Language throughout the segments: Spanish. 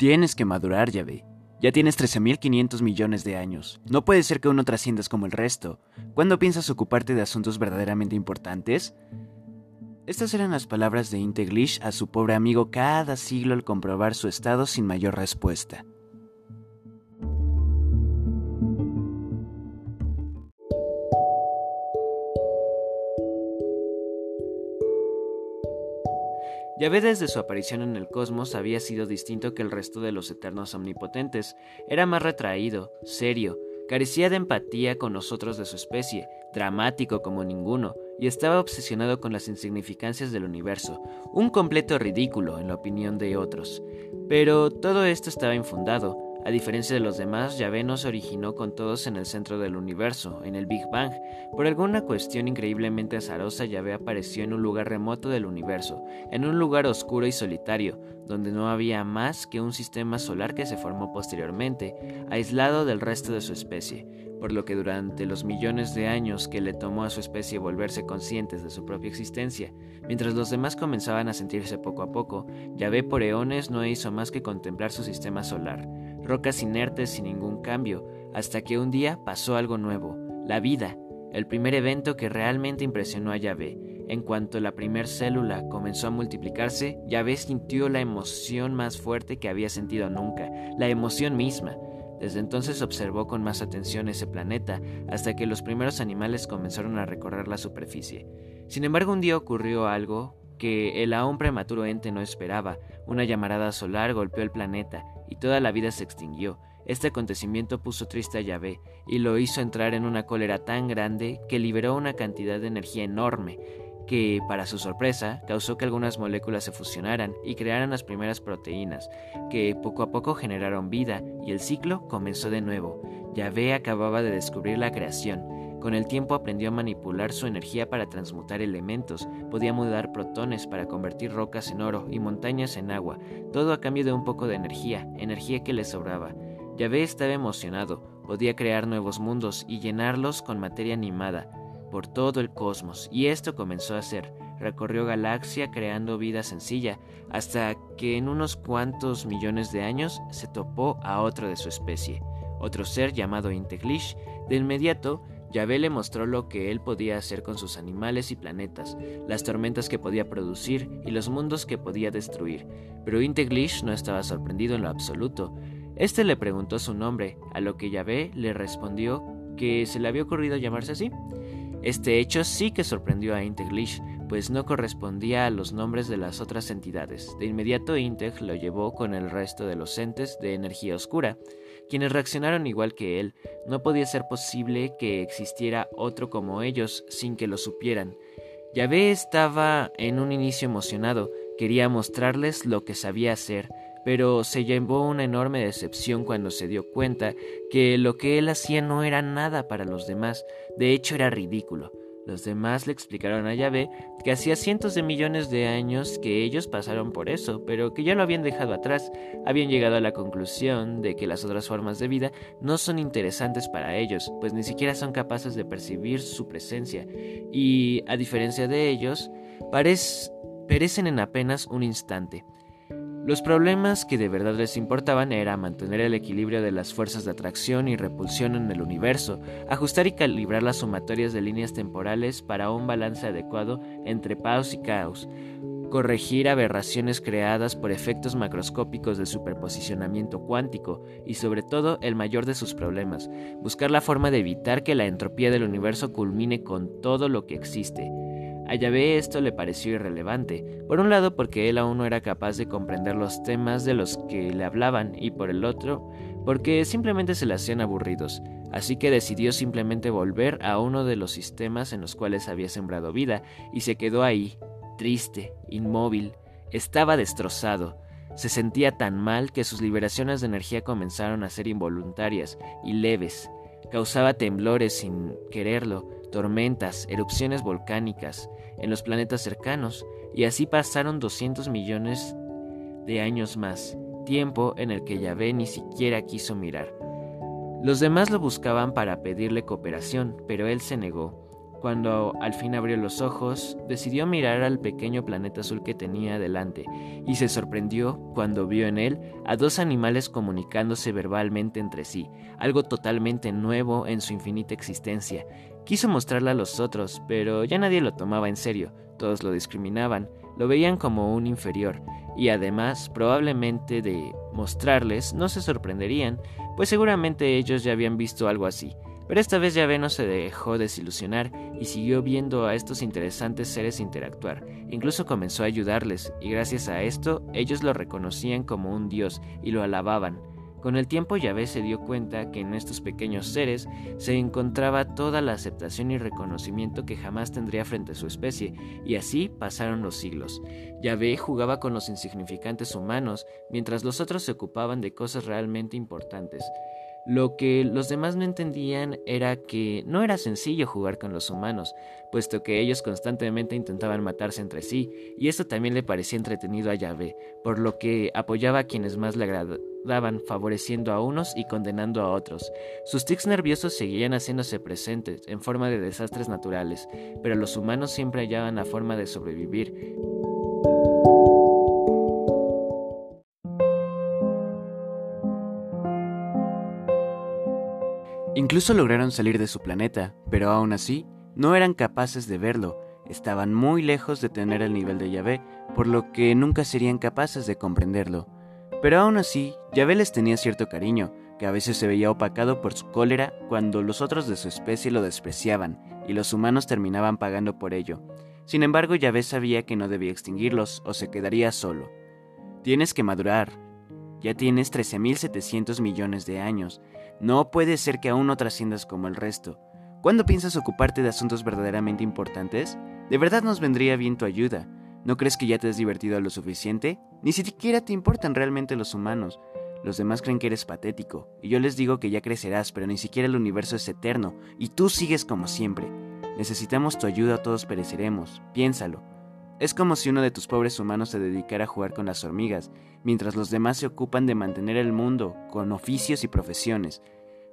Tienes que madurar, Yahvé. Ya tienes 13.500 millones de años. No puede ser que uno trasciendas como el resto. ¿Cuándo piensas ocuparte de asuntos verdaderamente importantes? Estas eran las palabras de Integlish a su pobre amigo cada siglo al comprobar su estado sin mayor respuesta. Yahvé desde su aparición en el cosmos había sido distinto que el resto de los eternos omnipotentes. Era más retraído, serio, carecía de empatía con nosotros de su especie, dramático como ninguno, y estaba obsesionado con las insignificancias del universo, un completo ridículo en la opinión de otros. Pero todo esto estaba infundado, a diferencia de los demás, Yahvé no se originó con todos en el centro del universo, en el Big Bang. Por alguna cuestión increíblemente azarosa, Yahvé apareció en un lugar remoto del universo, en un lugar oscuro y solitario, donde no había más que un sistema solar que se formó posteriormente, aislado del resto de su especie, por lo que durante los millones de años que le tomó a su especie volverse conscientes de su propia existencia, mientras los demás comenzaban a sentirse poco a poco, Yahvé por eones no hizo más que contemplar su sistema solar rocas inertes sin ningún cambio, hasta que un día pasó algo nuevo, la vida, el primer evento que realmente impresionó a Yahvé. En cuanto la primer célula comenzó a multiplicarse, Yahvé sintió la emoción más fuerte que había sentido nunca, la emoción misma. Desde entonces observó con más atención ese planeta, hasta que los primeros animales comenzaron a recorrer la superficie. Sin embargo, un día ocurrió algo que el aún prematuro ente no esperaba. Una llamarada solar golpeó el planeta y toda la vida se extinguió. Este acontecimiento puso triste a Yahvé y lo hizo entrar en una cólera tan grande que liberó una cantidad de energía enorme que, para su sorpresa, causó que algunas moléculas se fusionaran y crearan las primeras proteínas, que poco a poco generaron vida y el ciclo comenzó de nuevo. Yahvé acababa de descubrir la creación con el tiempo aprendió a manipular su energía para transmutar elementos, podía mudar protones para convertir rocas en oro y montañas en agua, todo a cambio de un poco de energía, energía que le sobraba. Yahvé estaba emocionado, podía crear nuevos mundos y llenarlos con materia animada por todo el cosmos, y esto comenzó a hacer. Recorrió galaxia creando vida sencilla, hasta que en unos cuantos millones de años se topó a otro de su especie, otro ser llamado Integlish. De inmediato Yahvé le mostró lo que él podía hacer con sus animales y planetas, las tormentas que podía producir y los mundos que podía destruir, pero Integlish no estaba sorprendido en lo absoluto. Este le preguntó su nombre, a lo que Yahvé le respondió que se le había ocurrido llamarse así. Este hecho sí que sorprendió a Integlish, pues no correspondía a los nombres de las otras entidades. De inmediato Integ lo llevó con el resto de los entes de energía oscura, quienes reaccionaron igual que él. No podía ser posible que existiera otro como ellos sin que lo supieran. Yahvé estaba en un inicio emocionado, quería mostrarles lo que sabía hacer, pero se llevó una enorme decepción cuando se dio cuenta que lo que él hacía no era nada para los demás, de hecho era ridículo. Los demás le explicaron a Yahvé que hacía cientos de millones de años que ellos pasaron por eso, pero que ya lo habían dejado atrás, habían llegado a la conclusión de que las otras formas de vida no son interesantes para ellos, pues ni siquiera son capaces de percibir su presencia, y, a diferencia de ellos, perecen en apenas un instante. Los problemas que de verdad les importaban era mantener el equilibrio de las fuerzas de atracción y repulsión en el universo, ajustar y calibrar las sumatorias de líneas temporales para un balance adecuado entre paus y caos, corregir aberraciones creadas por efectos macroscópicos de superposicionamiento cuántico y sobre todo el mayor de sus problemas, buscar la forma de evitar que la entropía del universo culmine con todo lo que existe, a Yahvé esto le pareció irrelevante, por un lado porque él aún no era capaz de comprender los temas de los que le hablaban y por el otro porque simplemente se le hacían aburridos, así que decidió simplemente volver a uno de los sistemas en los cuales había sembrado vida y se quedó ahí, triste, inmóvil, estaba destrozado, se sentía tan mal que sus liberaciones de energía comenzaron a ser involuntarias y leves, causaba temblores sin quererlo, tormentas, erupciones volcánicas, en los planetas cercanos, y así pasaron 200 millones de años más, tiempo en el que Yahvé ni siquiera quiso mirar. Los demás lo buscaban para pedirle cooperación, pero él se negó. Cuando al fin abrió los ojos, decidió mirar al pequeño planeta azul que tenía delante y se sorprendió cuando vio en él a dos animales comunicándose verbalmente entre sí, algo totalmente nuevo en su infinita existencia. Quiso mostrarla a los otros, pero ya nadie lo tomaba en serio, todos lo discriminaban, lo veían como un inferior, y además probablemente de mostrarles no se sorprenderían, pues seguramente ellos ya habían visto algo así. Pero esta vez Yahvé no se dejó desilusionar y siguió viendo a estos interesantes seres interactuar. Incluso comenzó a ayudarles, y gracias a esto ellos lo reconocían como un dios y lo alababan. Con el tiempo Yahvé se dio cuenta que en estos pequeños seres se encontraba toda la aceptación y reconocimiento que jamás tendría frente a su especie, y así pasaron los siglos. Yahvé jugaba con los insignificantes humanos, mientras los otros se ocupaban de cosas realmente importantes. Lo que los demás no entendían era que no era sencillo jugar con los humanos, puesto que ellos constantemente intentaban matarse entre sí, y esto también le parecía entretenido a Yahvé, por lo que apoyaba a quienes más le agradaban, favoreciendo a unos y condenando a otros. Sus tics nerviosos seguían haciéndose presentes en forma de desastres naturales, pero los humanos siempre hallaban la forma de sobrevivir. Incluso lograron salir de su planeta, pero aún así no eran capaces de verlo, estaban muy lejos de tener el nivel de Yahvé, por lo que nunca serían capaces de comprenderlo. Pero aún así, Yahvé les tenía cierto cariño, que a veces se veía opacado por su cólera cuando los otros de su especie lo despreciaban, y los humanos terminaban pagando por ello. Sin embargo, Yahvé sabía que no debía extinguirlos o se quedaría solo. Tienes que madurar. Ya tienes 13.700 millones de años, no puede ser que aún no trasciendas como el resto. ¿Cuándo piensas ocuparte de asuntos verdaderamente importantes? De verdad nos vendría bien tu ayuda. ¿No crees que ya te has divertido lo suficiente? Ni siquiera te importan realmente los humanos. Los demás creen que eres patético, y yo les digo que ya crecerás, pero ni siquiera el universo es eterno, y tú sigues como siempre. Necesitamos tu ayuda todos pereceremos. Piénsalo. Es como si uno de tus pobres humanos se dedicara a jugar con las hormigas, mientras los demás se ocupan de mantener el mundo con oficios y profesiones.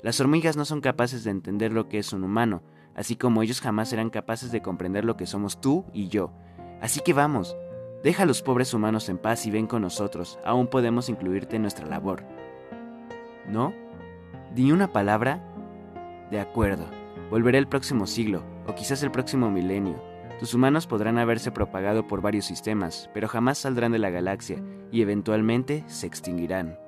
Las hormigas no son capaces de entender lo que es un humano, así como ellos jamás serán capaces de comprender lo que somos tú y yo. Así que vamos, deja a los pobres humanos en paz y ven con nosotros, aún podemos incluirte en nuestra labor. ¿No? ¿Di una palabra? De acuerdo, volveré el próximo siglo, o quizás el próximo milenio. Tus humanos podrán haberse propagado por varios sistemas, pero jamás saldrán de la galaxia y eventualmente se extinguirán.